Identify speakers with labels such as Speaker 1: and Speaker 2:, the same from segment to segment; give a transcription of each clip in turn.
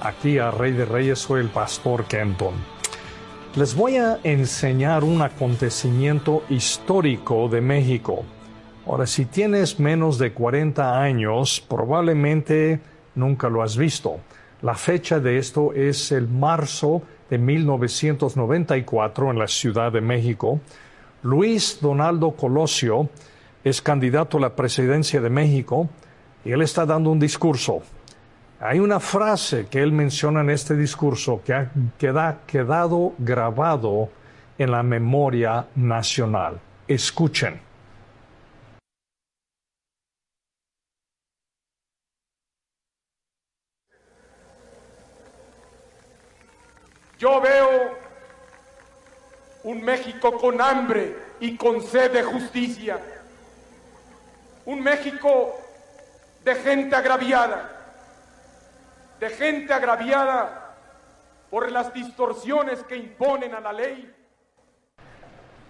Speaker 1: Aquí a Rey de Reyes soy el pastor Kenton. Les voy a enseñar un acontecimiento histórico de México. Ahora, si tienes menos de 40 años, probablemente nunca lo has visto. La fecha de esto es el marzo de 1994 en la Ciudad de México. Luis Donaldo Colosio es candidato a la presidencia de México y él está dando un discurso. Hay una frase que él menciona en este discurso que ha quedado grabado en la memoria nacional. Escuchen.
Speaker 2: Yo veo un México con hambre y con sed de justicia un México de gente agraviada, de gente agraviada por las distorsiones que imponen a la ley.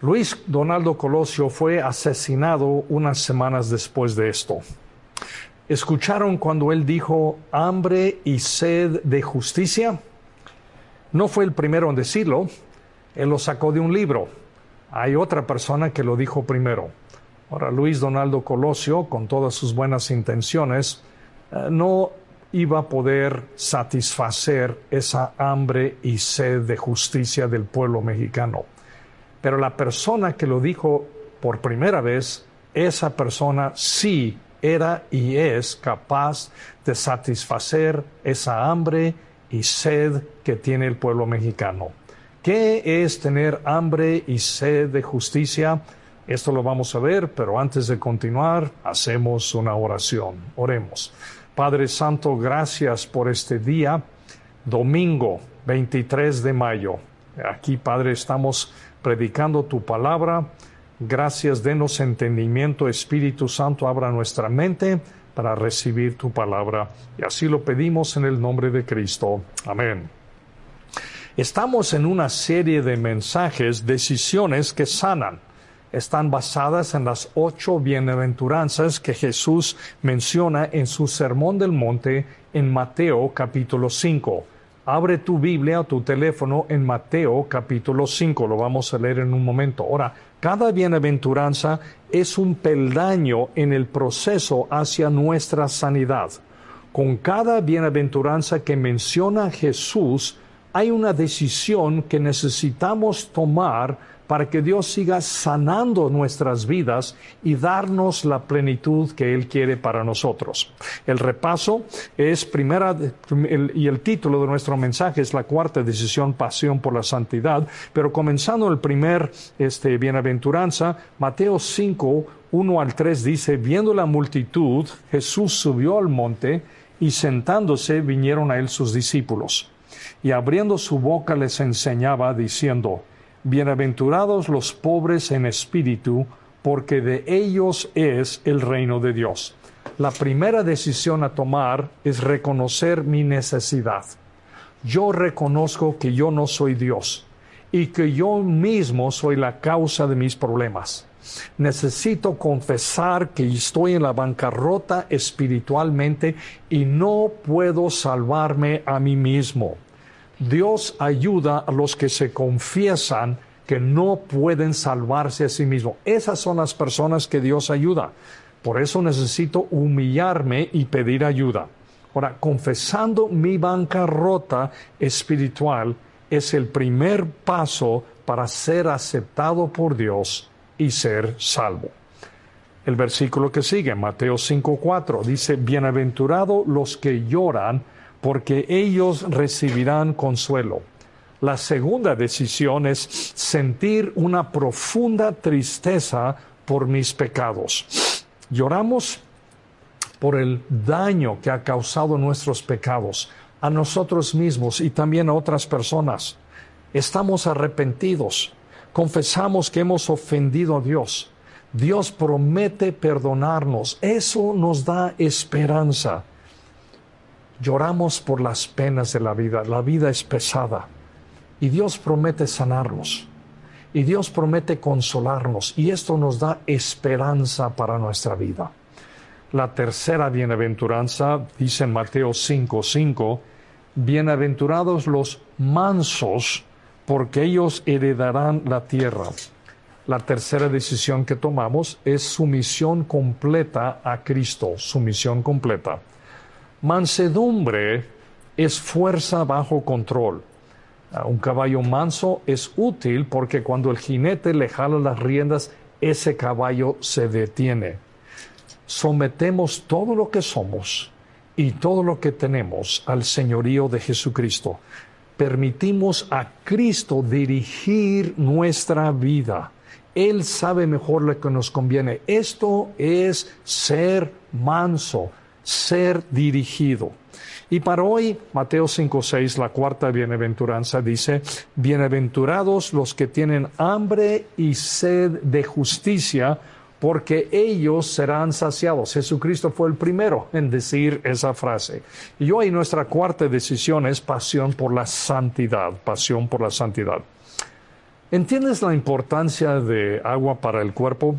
Speaker 1: Luis Donaldo Colosio fue asesinado unas semanas después de esto. ¿Escucharon cuando él dijo hambre y sed de justicia? No fue el primero en decirlo, él lo sacó de un libro. Hay otra persona que lo dijo primero. Ahora, Luis Donaldo Colosio, con todas sus buenas intenciones, eh, no iba a poder satisfacer esa hambre y sed de justicia del pueblo mexicano. Pero la persona que lo dijo por primera vez, esa persona sí era y es capaz de satisfacer esa hambre y sed que tiene el pueblo mexicano. ¿Qué es tener hambre y sed de justicia? Esto lo vamos a ver, pero antes de continuar, hacemos una oración. Oremos. Padre Santo, gracias por este día, domingo 23 de mayo. Aquí, Padre, estamos predicando tu palabra. Gracias, denos entendimiento, Espíritu Santo, abra nuestra mente para recibir tu palabra. Y así lo pedimos en el nombre de Cristo. Amén. Estamos en una serie de mensajes, decisiones que sanan están basadas en las ocho bienaventuranzas que Jesús menciona en su Sermón del Monte en Mateo capítulo 5. Abre tu Biblia o tu teléfono en Mateo capítulo 5, lo vamos a leer en un momento. Ahora, cada bienaventuranza es un peldaño en el proceso hacia nuestra sanidad. Con cada bienaventuranza que menciona Jesús, hay una decisión que necesitamos tomar para que Dios siga sanando nuestras vidas y darnos la plenitud que Él quiere para nosotros. El repaso es primera, y el título de nuestro mensaje es la cuarta decisión, pasión por la santidad, pero comenzando el primer este, bienaventuranza, Mateo 5, 1 al 3 dice, viendo la multitud, Jesús subió al monte y sentándose vinieron a él sus discípulos. Y abriendo su boca les enseñaba, diciendo, Bienaventurados los pobres en espíritu, porque de ellos es el reino de Dios. La primera decisión a tomar es reconocer mi necesidad. Yo reconozco que yo no soy Dios y que yo mismo soy la causa de mis problemas. Necesito confesar que estoy en la bancarrota espiritualmente y no puedo salvarme a mí mismo. Dios ayuda a los que se confiesan que no pueden salvarse a sí mismos. Esas son las personas que Dios ayuda. Por eso necesito humillarme y pedir ayuda. Ahora, confesando mi bancarrota espiritual es el primer paso para ser aceptado por Dios y ser salvo. El versículo que sigue, Mateo 5:4, dice, Bienaventurados los que lloran, porque ellos recibirán consuelo. La segunda decisión es sentir una profunda tristeza por mis pecados. Lloramos por el daño que ha causado nuestros pecados a nosotros mismos y también a otras personas. Estamos arrepentidos, confesamos que hemos ofendido a Dios. Dios promete perdonarnos. Eso nos da esperanza. Lloramos por las penas de la vida. La vida es pesada. Y Dios promete sanarnos. Y Dios promete consolarnos. Y esto nos da esperanza para nuestra vida. La tercera bienaventuranza dice en Mateo 5:5, bienaventurados los mansos, porque ellos heredarán la tierra. La tercera decisión que tomamos es sumisión completa a Cristo, sumisión completa. Mansedumbre es fuerza bajo control. Ah, un caballo manso es útil porque cuando el jinete le jala las riendas, ese caballo se detiene sometemos todo lo que somos y todo lo que tenemos al señorío de Jesucristo. Permitimos a Cristo dirigir nuestra vida. Él sabe mejor lo que nos conviene. Esto es ser manso, ser dirigido. Y para hoy, Mateo 5.6, la cuarta bienaventuranza dice, bienaventurados los que tienen hambre y sed de justicia, porque ellos serán saciados. Jesucristo fue el primero en decir esa frase. Y hoy nuestra cuarta decisión es pasión por la santidad, pasión por la santidad. ¿Entiendes la importancia de agua para el cuerpo?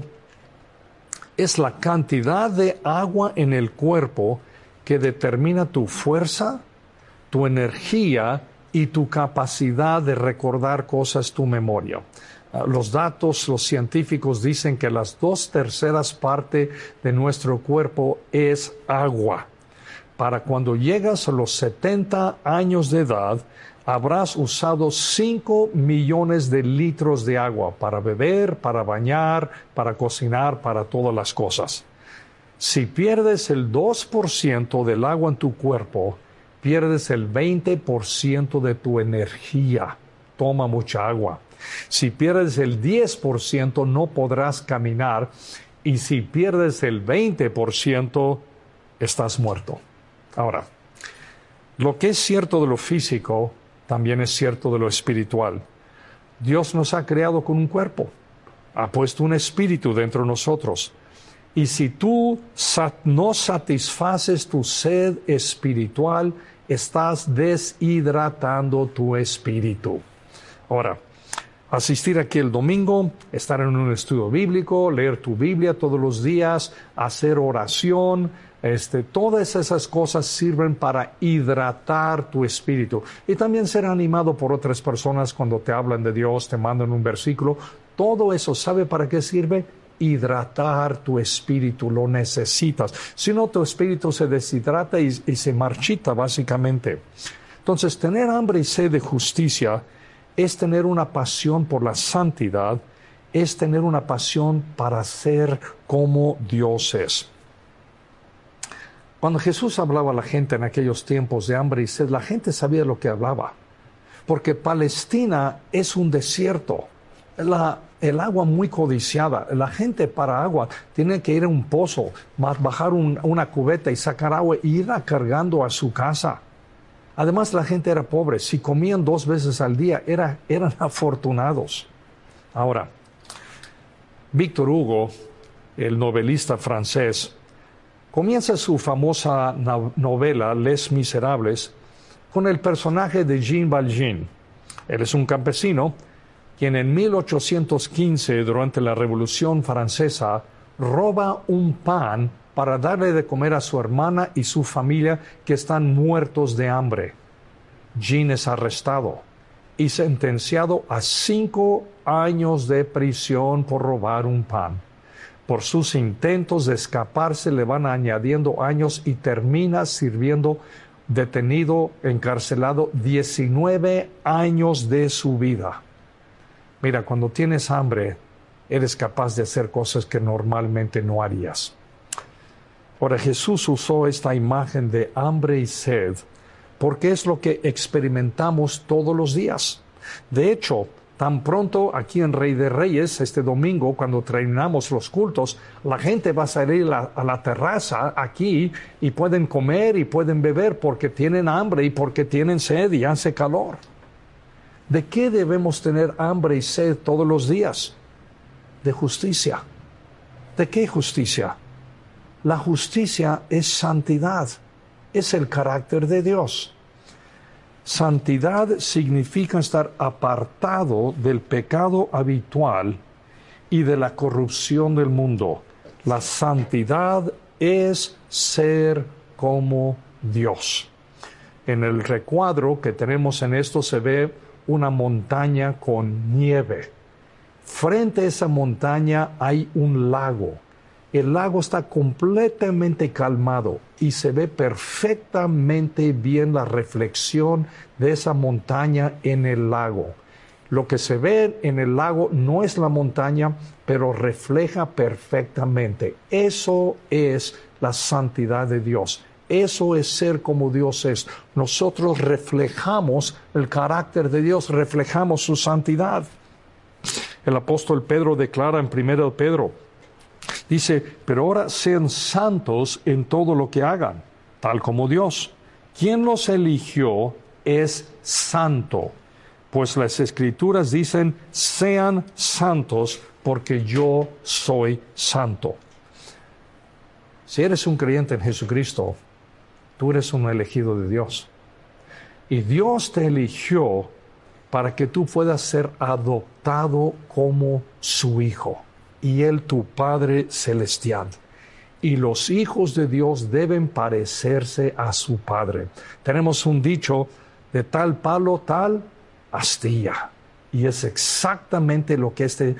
Speaker 1: Es la cantidad de agua en el cuerpo que determina tu fuerza, tu energía y tu capacidad de recordar cosas, tu memoria. Ah, los datos, los científicos dicen que las dos terceras partes de nuestro cuerpo es agua. Para cuando llegas a los 70 años de edad, habrás usado 5 millones de litros de agua para beber, para bañar, para cocinar, para todas las cosas. Si pierdes el 2% del agua en tu cuerpo, pierdes el 20% de tu energía. Toma mucha agua. Si pierdes el 10%, no podrás caminar. Y si pierdes el 20%, estás muerto. Ahora, lo que es cierto de lo físico, también es cierto de lo espiritual. Dios nos ha creado con un cuerpo, ha puesto un espíritu dentro de nosotros. Y si tú no satisfaces tu sed espiritual, estás deshidratando tu espíritu. Ahora, asistir aquí el domingo, estar en un estudio bíblico, leer tu Biblia todos los días, hacer oración, este, todas esas cosas sirven para hidratar tu espíritu y también ser animado por otras personas cuando te hablan de Dios, te mandan un versículo. Todo eso, ¿sabe para qué sirve? Hidratar tu espíritu, lo necesitas. Si no, tu espíritu se deshidrata y, y se marchita básicamente. Entonces, tener hambre y sed de justicia es tener una pasión por la santidad, es tener una pasión para ser como Dios es. Cuando Jesús hablaba a la gente en aquellos tiempos de hambre y la gente sabía lo que hablaba, porque Palestina es un desierto, el agua muy codiciada, la gente para agua tiene que ir a un pozo, bajar una cubeta y sacar agua e irla cargando a su casa. Además, la gente era pobre. Si comían dos veces al día, eran afortunados. Ahora, Víctor Hugo, el novelista francés, comienza su famosa novela Les Miserables con el personaje de Jean Valjean. Él es un campesino quien en 1815, durante la Revolución Francesa, roba un pan para darle de comer a su hermana y su familia que están muertos de hambre. Jean es arrestado y sentenciado a cinco años de prisión por robar un pan. Por sus intentos de escaparse le van añadiendo años y termina sirviendo detenido, encarcelado 19 años de su vida. Mira, cuando tienes hambre, eres capaz de hacer cosas que normalmente no harías. Ahora Jesús usó esta imagen de hambre y sed porque es lo que experimentamos todos los días. De hecho, tan pronto aquí en Rey de Reyes, este domingo, cuando terminamos los cultos, la gente va a salir a, la terraza aquí y pueden comer y pueden beber porque tienen hambre y porque tienen sed y hace calor. ¿De qué debemos tener hambre y sed todos los días? De justicia. ¿De qué justicia? La justicia es santidad, es el carácter de Dios. Santidad significa estar apartado del pecado habitual y de la corrupción del mundo. La santidad es ser como Dios. En el recuadro que tenemos en esto se ve una montaña con nieve. Frente a esa montaña hay un lago el lago está completamente calmado y se ve perfectamente bien la reflexión de esa montaña en el lago. Lo que se ve en el lago no es la montaña, pero refleja perfectamente. Eso es la santidad de Dios. Eso es ser como Dios es. Nosotros reflejamos el carácter de Dios, reflejamos su santidad. El apóstol Pedro declara en 1 Pedro Dice, pero ahora sean santos en todo lo que hagan, tal como Dios. Quien los eligió es santo, pues las escrituras dicen, sean santos porque yo soy santo. Si eres un creyente en Jesucristo, tú eres un elegido de Dios. Y Dios te eligió para que tú puedas ser adoptado como su hijo y Él tu Padre Celestial. Y los hijos de Dios deben parecerse a su Padre. Tenemos un dicho de tal palo, tal astilla. Y es exactamente lo que este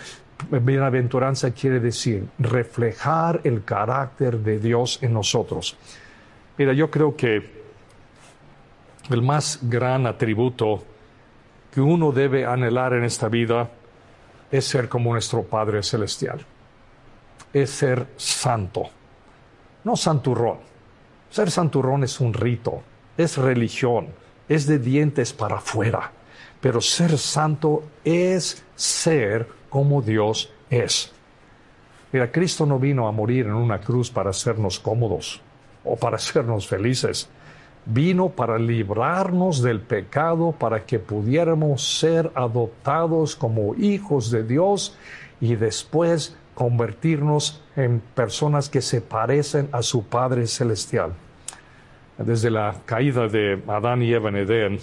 Speaker 1: bienaventuranza quiere decir, reflejar el carácter de Dios en nosotros. Mira, yo creo que el más gran atributo que uno debe anhelar en esta vida es ser como nuestro Padre Celestial. Es ser santo. No santurrón. Ser santurrón es un rito, es religión, es de dientes para afuera. Pero ser santo es ser como Dios es. Mira, Cristo no vino a morir en una cruz para hacernos cómodos o para hacernos felices vino para librarnos del pecado, para que pudiéramos ser adoptados como hijos de Dios y después convertirnos en personas que se parecen a su Padre Celestial. Desde la caída de Adán y Eva en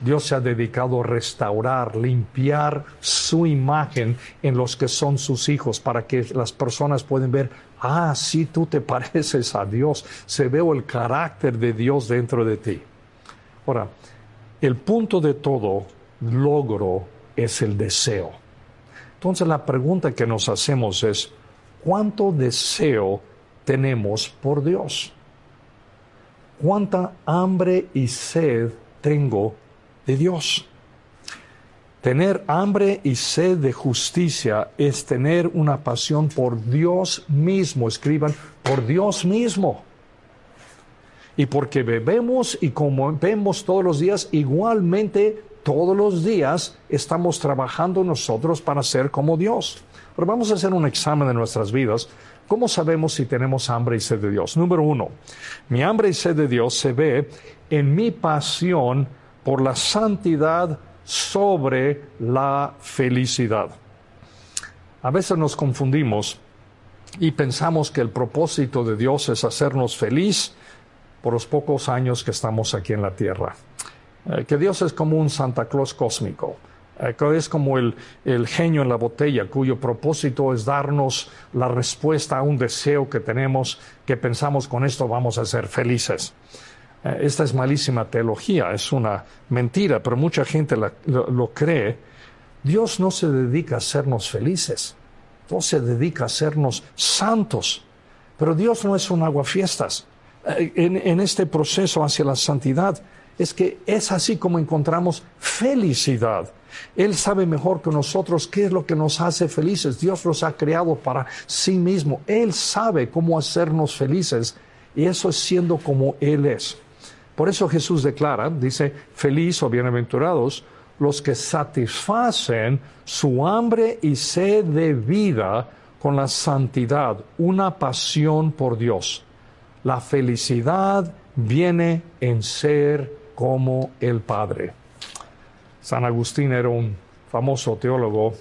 Speaker 1: Dios se ha dedicado a restaurar, limpiar su imagen en los que son sus hijos, para que las personas puedan ver, ah, sí, tú te pareces a Dios, se ve el carácter de Dios dentro de ti. Ahora, el punto de todo logro es el deseo. Entonces la pregunta que nos hacemos es, ¿cuánto deseo tenemos por Dios? ¿Cuánta hambre y sed tengo de Dios. Tener hambre y sed de justicia es tener una pasión por Dios mismo. Escriban, por Dios mismo. Y porque bebemos y comemos todos los días, igualmente todos los días estamos trabajando nosotros para ser como Dios. Pero vamos a hacer un examen de nuestras vidas. ¿Cómo sabemos si tenemos hambre y sed de Dios? Número uno, mi hambre y sed de Dios se ve en mi pasión por la santidad sobre la felicidad. A veces nos confundimos y pensamos que el propósito de Dios es hacernos feliz por los pocos años que estamos aquí en la tierra. Eh, que Dios es como un Santa Claus cósmico, eh, que es como el, el genio en la botella, cuyo propósito es darnos la respuesta a un deseo que tenemos, que pensamos con esto vamos a ser felices. Eh, esta es malísima teología, es una mentira, pero mucha gente lo, cree. Dios no se dedica a hacernos felices. Dios se dedica a hacernos santos. Pero Dios no es un aguafiestas. Eh, en, en este proceso hacia la santidad es que es así como encontramos felicidad. Él sabe mejor que nosotros qué es lo que nos hace felices. Dios los ha creado para sí mismo. Él sabe cómo hacernos felices y eso es siendo como Él es. Por eso Jesús declara, dice, feliz o bienaventurados los que satisfacen su hambre y sed de vida con la santidad, una pasión por Dios. La felicidad viene en ser como el Padre. San Agustín era un famoso teólogo.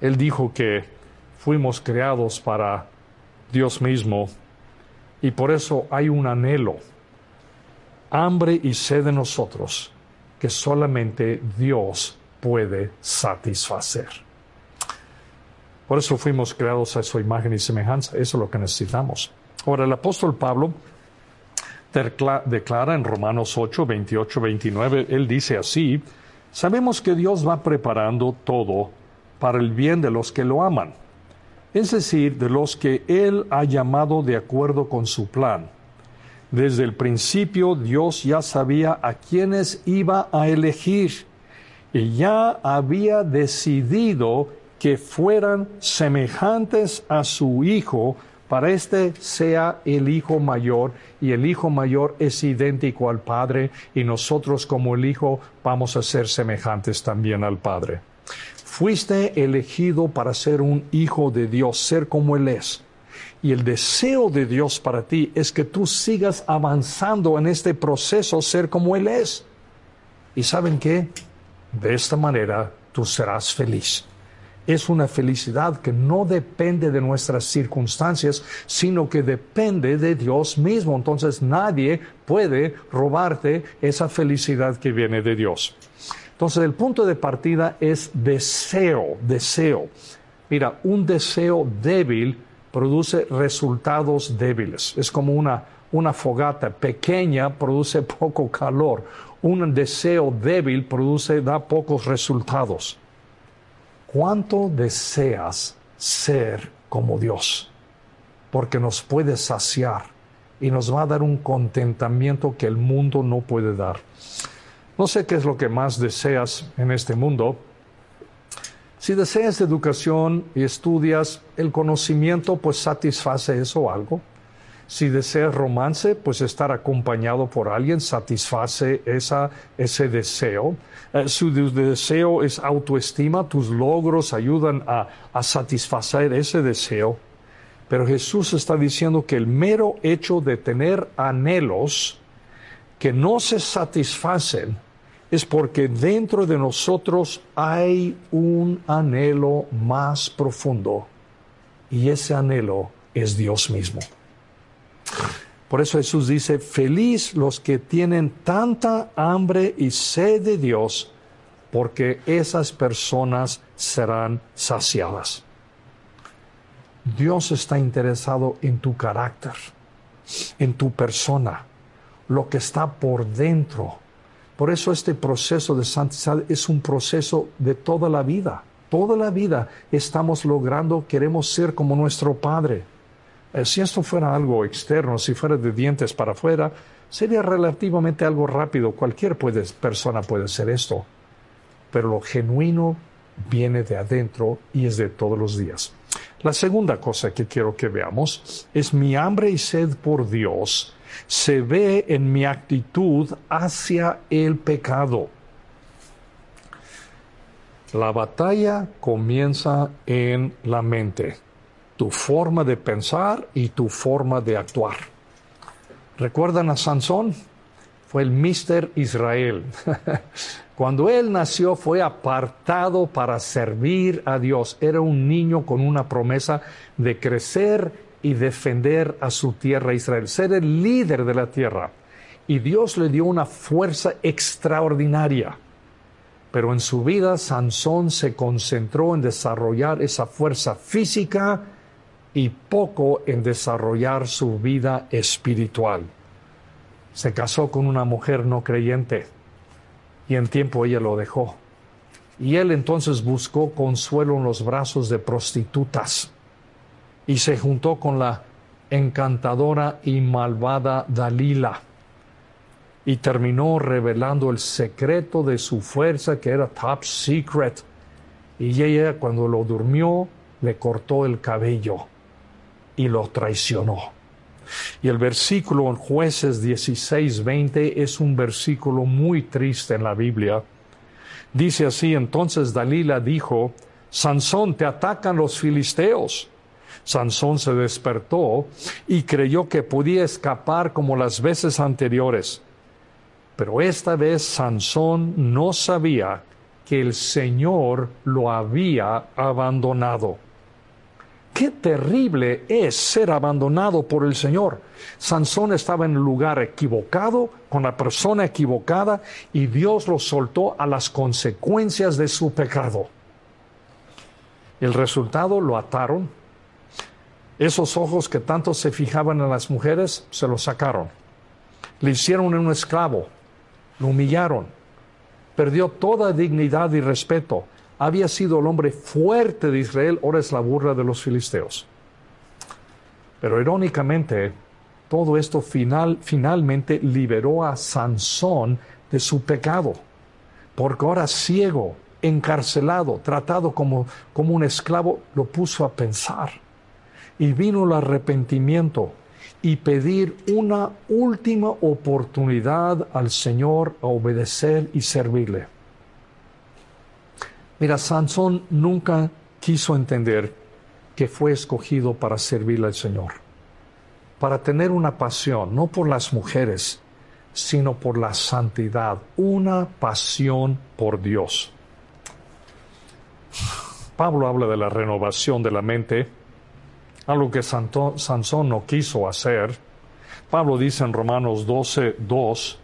Speaker 1: Él dijo que fuimos creados para Dios mismo y por eso hay un anhelo, hambre y sed de nosotros que solamente Dios puede satisfacer. Por eso fuimos creados a su imagen y semejanza. Eso es lo que necesitamos. Ahora, el apóstol Pablo declara en Romanos 8, 28, 29, él dice así, sabemos que Dios va preparando todo para el bien de los que lo aman, es decir, de los que Él ha llamado de acuerdo con su plan. Desde el principio Dios ya sabía a quienes iba a elegir y ya había decidido que fueran semejantes a su Hijo para este sea el Hijo mayor y el Hijo mayor es idéntico al Padre y nosotros como el Hijo vamos a ser semejantes también al Padre. Fuiste elegido para ser un hijo de Dios, ser como Él es. Y el deseo de Dios para ti es que tú sigas avanzando en este proceso, ser como Él es. ¿Y saben qué? De esta manera tú serás feliz es una felicidad que no depende de nuestras circunstancias, sino que depende de Dios mismo. Entonces nadie puede robarte esa felicidad que viene de Dios. Entonces el punto de partida es deseo, deseo. Mira, un deseo débil produce resultados débiles. Es como una, una fogata pequeña produce poco calor. Un deseo débil produce, da pocos resultados. ¿Cuánto deseas ser como Dios? Porque nos puede saciar y nos va a dar un contentamiento que el mundo no puede dar. No sé qué es lo que más deseas en este mundo. Si deseas educación y estudias, el conocimiento pues satisface eso algo. Si deseas romance, pues estar acompañado por alguien satisface esa, ese deseo. Eh, su deseo es autoestima, tus logros ayudan a, a satisfacer ese deseo. Pero Jesús está diciendo que el mero hecho de tener anhelos que no se satisfacen es porque dentro de nosotros hay un anhelo más profundo y ese anhelo es Dios mismo. Por eso Jesús dice, feliz los que tienen tanta hambre y sed de Dios, porque esas personas serán saciadas. Dios está interesado en tu carácter, en tu persona, lo que está por dentro. Por eso este proceso de santidad es un proceso de toda la vida. Toda la vida estamos logrando, queremos ser como nuestro Padre. Eh, si esto fuera algo externo, si fuera de dientes para afuera, sería relativamente algo rápido. Cualquier persona puede hacer esto. Pero lo genuino viene de adentro y es de todos los días. La segunda cosa que quiero que veamos es mi hambre y sed por Dios se ve en mi actitud hacia el pecado. La batalla comienza en la mente tu forma de pensar y tu forma de actuar. ¿Recuerdan a Sansón? Fue el Mister Israel. Cuando él nació fue apartado para servir a Dios. Era un niño con una promesa de crecer y defender a su tierra Israel, ser el líder de la tierra. Y Dios le dio una fuerza extraordinaria. Pero en su vida Sansón se concentró en desarrollar esa fuerza física y poco en desarrollar su vida espiritual. Se casó con una mujer no creyente y en tiempo ella lo dejó. Y él entonces buscó consuelo en los brazos de prostitutas. Y se juntó con la encantadora y malvada Dalila y terminó revelando el secreto de su fuerza que era top secret. Y ella cuando lo durmió le cortó el cabello y lo traicionó. Y el versículo en jueces 16, 20 es un versículo muy triste en la Biblia. Dice así, entonces Dalila dijo, Sansón, te atacan los filisteos. Sansón se despertó y creyó que podía escapar como las veces anteriores. Pero esta vez Sansón no sabía que el Señor lo había abandonado. Qué terrible es ser abandonado por el Señor. Sansón estaba en el lugar equivocado, con la persona equivocada, y Dios lo soltó a las consecuencias de su pecado. El resultado lo ataron. Esos ojos que tanto se fijaban en las mujeres, se los sacaron. Le hicieron un esclavo lo humillaron, perdió toda dignidad y respeto. Había sido el hombre fuerte de Israel, ahora es la burla de los filisteos. Pero irónicamente, todo esto final, finalmente liberó a Sansón de su pecado, porque ahora ciego, encarcelado, tratado como, como un esclavo, lo puso a pensar. Y vino el arrepentimiento, y pedir una última oportunidad al Señor a obedecer y servirle. Mira, Sansón nunca quiso entender que fue escogido para servirle al Señor, para tener una pasión, no por las mujeres, sino por la santidad, una pasión por Dios. Pablo habla de la renovación de la mente algo que Sansón no quiso hacer. Pablo dice en Romanos 12, 2,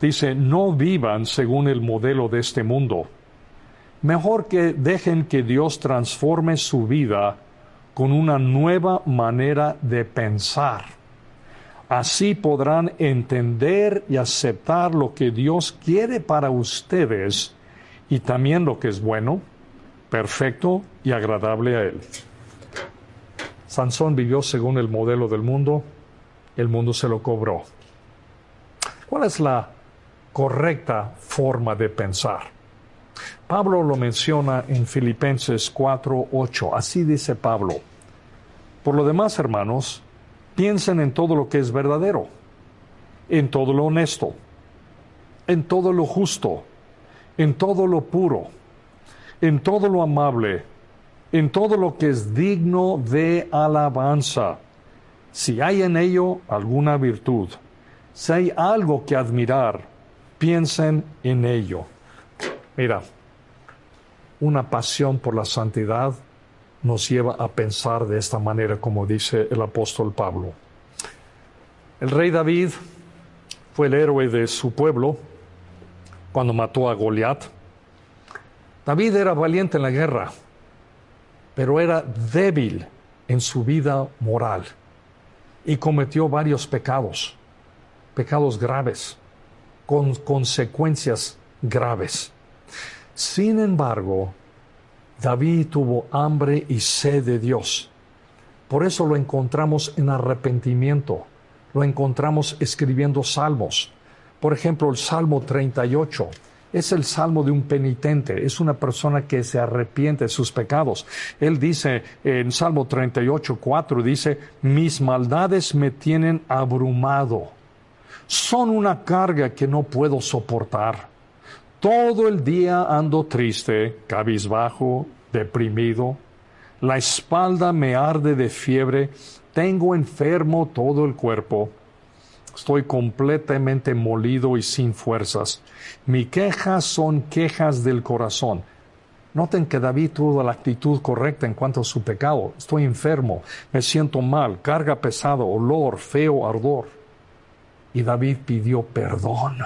Speaker 1: dice, no vivan según el modelo de este mundo. Mejor que dejen que Dios transforme su vida con una nueva manera de pensar. Así podrán entender y aceptar lo que Dios quiere para ustedes y también lo que es bueno, perfecto y agradable a Él. Sansón vivió según el modelo del mundo, el mundo se lo cobró. ¿Cuál es la correcta forma de pensar? Pablo lo menciona en Filipenses 4:8. Así dice Pablo. Por lo demás, hermanos, piensen en todo lo que es verdadero, en todo lo honesto, en todo lo justo, en todo lo puro, en todo lo amable, en todo lo que es digno de alabanza. Si hay en ello alguna virtud, si hay algo que admirar, piensen en ello. Mira, una pasión por la santidad nos lleva a pensar de esta manera, como dice el apóstol Pablo. El rey David fue el héroe de su pueblo cuando mató a Goliat. David era valiente en la guerra, pero era débil en su vida moral y cometió varios pecados, pecados graves, con consecuencias graves. Sin embargo, David tuvo hambre y sed de Dios. Por eso lo encontramos en arrepentimiento, lo encontramos escribiendo salmos. Por ejemplo, el Salmo 38 es el salmo de un penitente, es una persona que se arrepiente de sus pecados. Él dice en Salmo 38, 4, dice, mis maldades me tienen abrumado, son una carga que no puedo soportar. Todo el día ando triste, cabizbajo, deprimido, la espalda me arde de fiebre, tengo enfermo todo el cuerpo Estoy completamente molido y sin fuerzas. Mi quejas son quejas del corazón. Noten que David tuvo la actitud correcta en cuanto a su pecado. Estoy enfermo, me siento mal, carga pesada, olor, feo, ardor. Y David pidió perdón.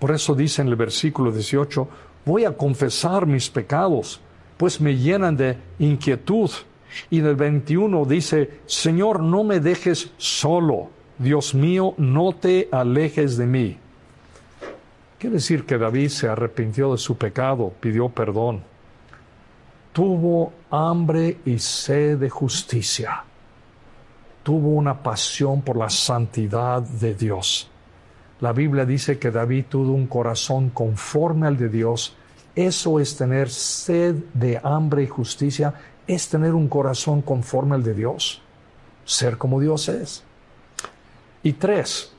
Speaker 1: Por eso dice en el versículo 18, voy a confesar mis pecados, pues me llenan de inquietud. Y en el 21 dice, Señor, no me dejes solo Dios mío, no te alejes de mí. Quiere decir que David se arrepintió de su pecado, pidió perdón. tuvo hambre y sed de justicia. Tuvo una pasión por la santidad de Dios. La Biblia dice que David tuvo un corazón conforme al de Dios. Eso es tener sed de hambre y justicia, es tener un corazón conforme al de Dios, ser como Dios es. Y tres,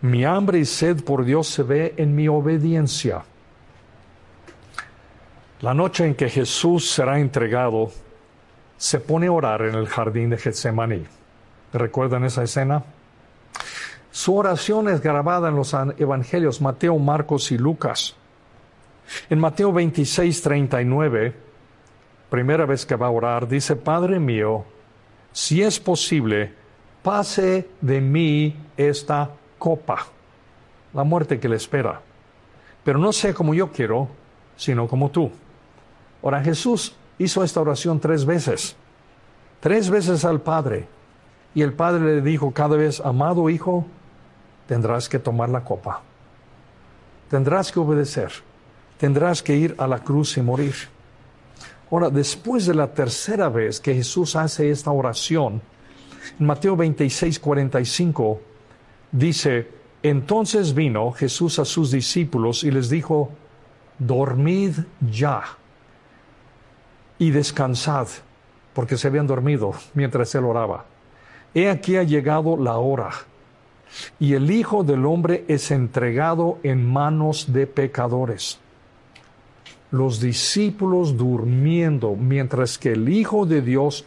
Speaker 1: mi hambre y sed por Dios se ve en mi obediencia. La noche en que Jesús será entregado, se pone a orar en el jardín de Getsemaní. ¿Recuerdan esa escena? Su oración es grabada en los evangelios Mateo, Marcos y Lucas. En Mateo 26, 39, primera vez que va a orar, dice, Padre mío, si es posible, pase de mí esta copa, la muerte que le espera. Pero no sea como yo quiero, sino como tú. Ahora Jesús hizo esta oración tres veces, tres veces al Padre. Y el Padre le dijo cada vez, amado Hijo, tendrás que tomar la copa. Tendrás que obedecer. Tendrás que ir a la cruz y morir. Ahora, después de la tercera vez que Jesús hace esta oración, en Mateo 26, 45, dice, entonces vino Jesús a sus discípulos y les dijo, dormid ya y descansad, porque se habían dormido mientras él oraba. He aquí ha llegado la hora, y el Hijo del Hombre es entregado en manos de pecadores. Los discípulos durmiendo, mientras que el Hijo de Dios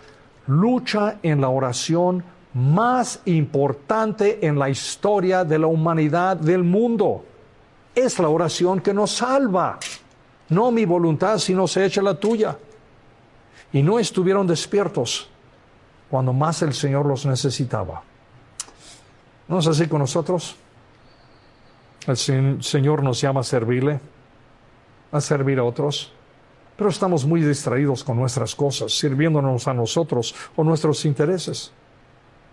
Speaker 1: lucha en la oración más importante en la historia de la humanidad del mundo. Es la oración que nos salva. No mi voluntad, sino se echa la tuya y no estuvieron despiertos cuando más el Señor los necesitaba. ¿No es así con nosotros? El Señor nos llama a servirle, a servir a otros, pero estamos muy distraídos con nuestras cosas, sirviéndonos a nosotros o nuestros intereses,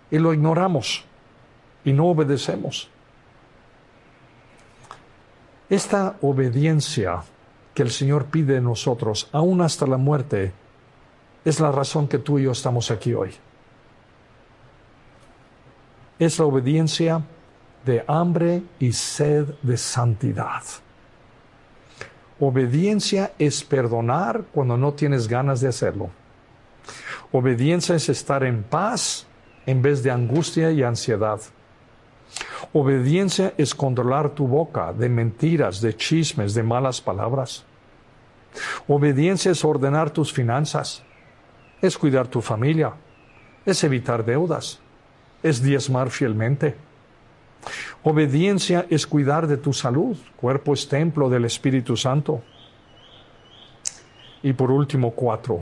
Speaker 1: y lo ignoramos y no obedecemos. Esta obediencia que el Señor pide de nosotros, aún hasta la muerte, es la razón que tú y yo estamos aquí hoy. Es la obediencia de hambre y sed de santidad. Obediencia es perdonar cuando no tienes ganas de hacerlo. Obediencia es estar en paz en vez de angustia y ansiedad. Obediencia es controlar tu boca de mentiras, de chismes, de malas palabras. Obediencia es ordenar tus finanzas es cuidar tu familia, es evitar deudas, es diezmar fielmente. Obediencia es cuidar de tu salud, cuerpo es templo del Espíritu Santo. Y por último, cuatro.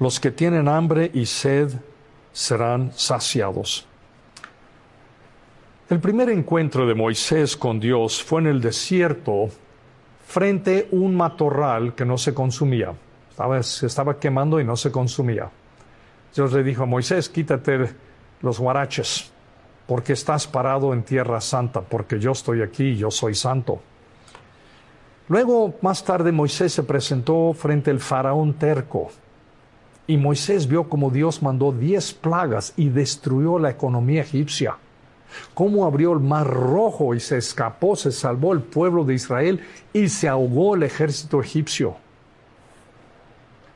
Speaker 1: Los que tienen hambre y sed serán saciados. El primer encuentro de Moisés con Dios fue en el desierto frente a un matorral que no se consumía se estaba quemando y no se consumía. Dios le dijo a Moisés, quítate los guaraches, porque estás parado en tierra santa, porque yo estoy aquí y yo soy santo. Luego, más tarde, Moisés se presentó frente al faraón terco. Y Moisés vio como Dios mandó diez plagas y destruyó la economía egipcia. Cómo abrió el mar rojo y se escapó, se salvó el pueblo de Israel y se ahogó el ejército egipcio.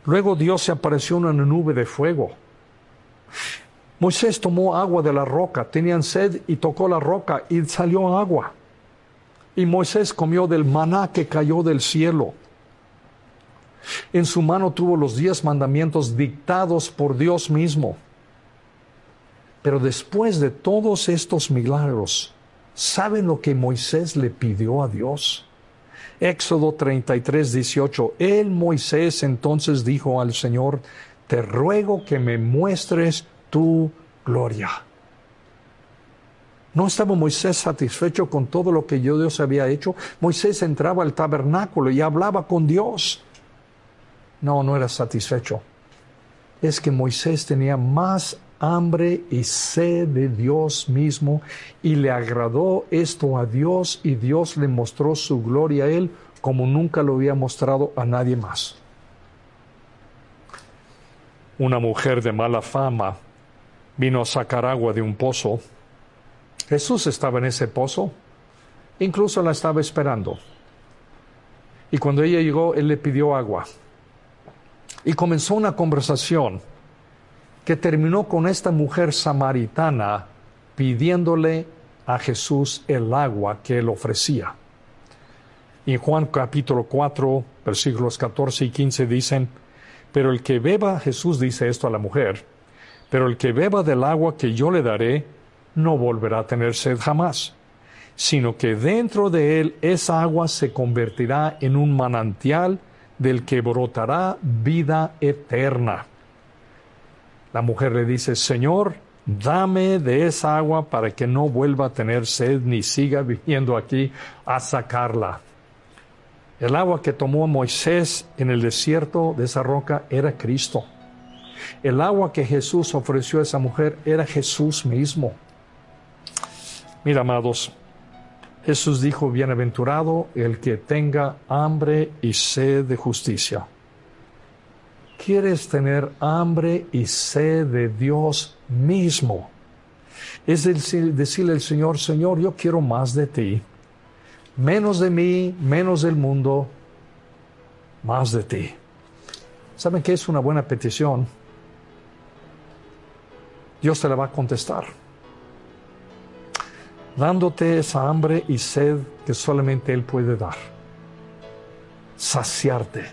Speaker 1: Luego Dios se apareció en una nube de fuego. Moisés tomó agua de la roca, tenían sed y tocó la roca y salió agua. Y Moisés comió del maná que cayó del cielo. En su mano tuvo los diez mandamientos dictados por Dios mismo. Pero después de todos estos milagros, ¿saben lo que Moisés le pidió a Dios? Éxodo 33, 18. El Moisés entonces dijo al Señor, te ruego que me muestres tu gloria. ¿No estaba Moisés satisfecho con todo lo que Dios había hecho? Moisés entraba al tabernáculo y hablaba con Dios. No, no era satisfecho. Es que Moisés tenía más hambre y sed de Dios mismo y le agradó esto a Dios y Dios le mostró su gloria a él como nunca lo había mostrado a nadie más. una mujer de mala fama vino a sacar agua de un pozo. Jesús estaba en ese pozo, incluso la estaba esperando. Y cuando ella llegó, él le pidió agua. Y comenzó una conversación que terminó con esta mujer samaritana pidiéndole a Jesús el agua que él ofrecía. Y en Juan capítulo 4, versículos 14 y 15 dicen, pero el que beba, Jesús dice esto a la mujer, pero el que beba del agua que yo le daré, no volverá a tener sed jamás, sino que dentro de él esa agua se convertirá en un manantial del que brotará vida eterna. La mujer le dice, Señor, dame de esa agua para que no vuelva a tener sed ni siga viniendo aquí a sacarla. El agua que tomó Moisés en el desierto de esa roca era Cristo. El agua que Jesús ofreció a esa mujer era Jesús mismo. Mira, amados, Jesús dijo, bienaventurado el que tenga hambre y sed de justicia. ¿Quieres tener hambre y sed de Dios mismo? Es decirle al Señor, Señor, yo quiero más de ti menos de mí, menos del mundo, más de ti. ¿Saben qué es una buena petición? Dios te la va a contestar, dándote esa hambre y sed que solamente Él puede dar, saciarte,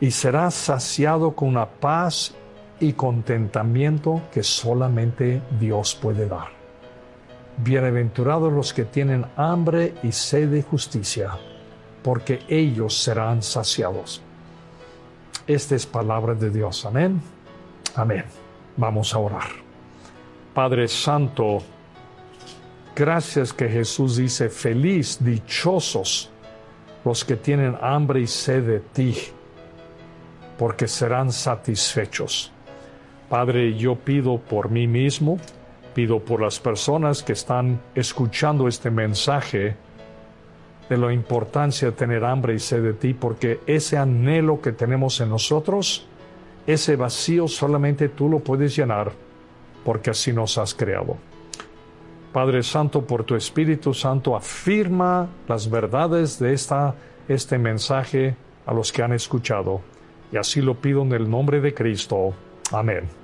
Speaker 1: y serás saciado con una paz y contentamiento que solamente Dios puede dar. Bienaventurados los que tienen hambre y sed de justicia, porque ellos serán saciados. Esta es palabra de Dios. Amén. Amén. Vamos a orar. Padre Santo, gracias que Jesús dice, feliz, dichosos los que tienen hambre y sed de ti, porque serán satisfechos. Padre, yo pido por mí mismo, Pido por las personas que están escuchando este mensaje de la importancia de tener hambre y sed de ti, porque ese anhelo que tenemos en nosotros, ese vacío solamente tú lo puedes llenar, porque así nos has creado. Padre Santo, por tu Espíritu Santo, afirma las verdades de esta, este mensaje a los que han escuchado. Y así lo pido en el nombre de Cristo. Amén.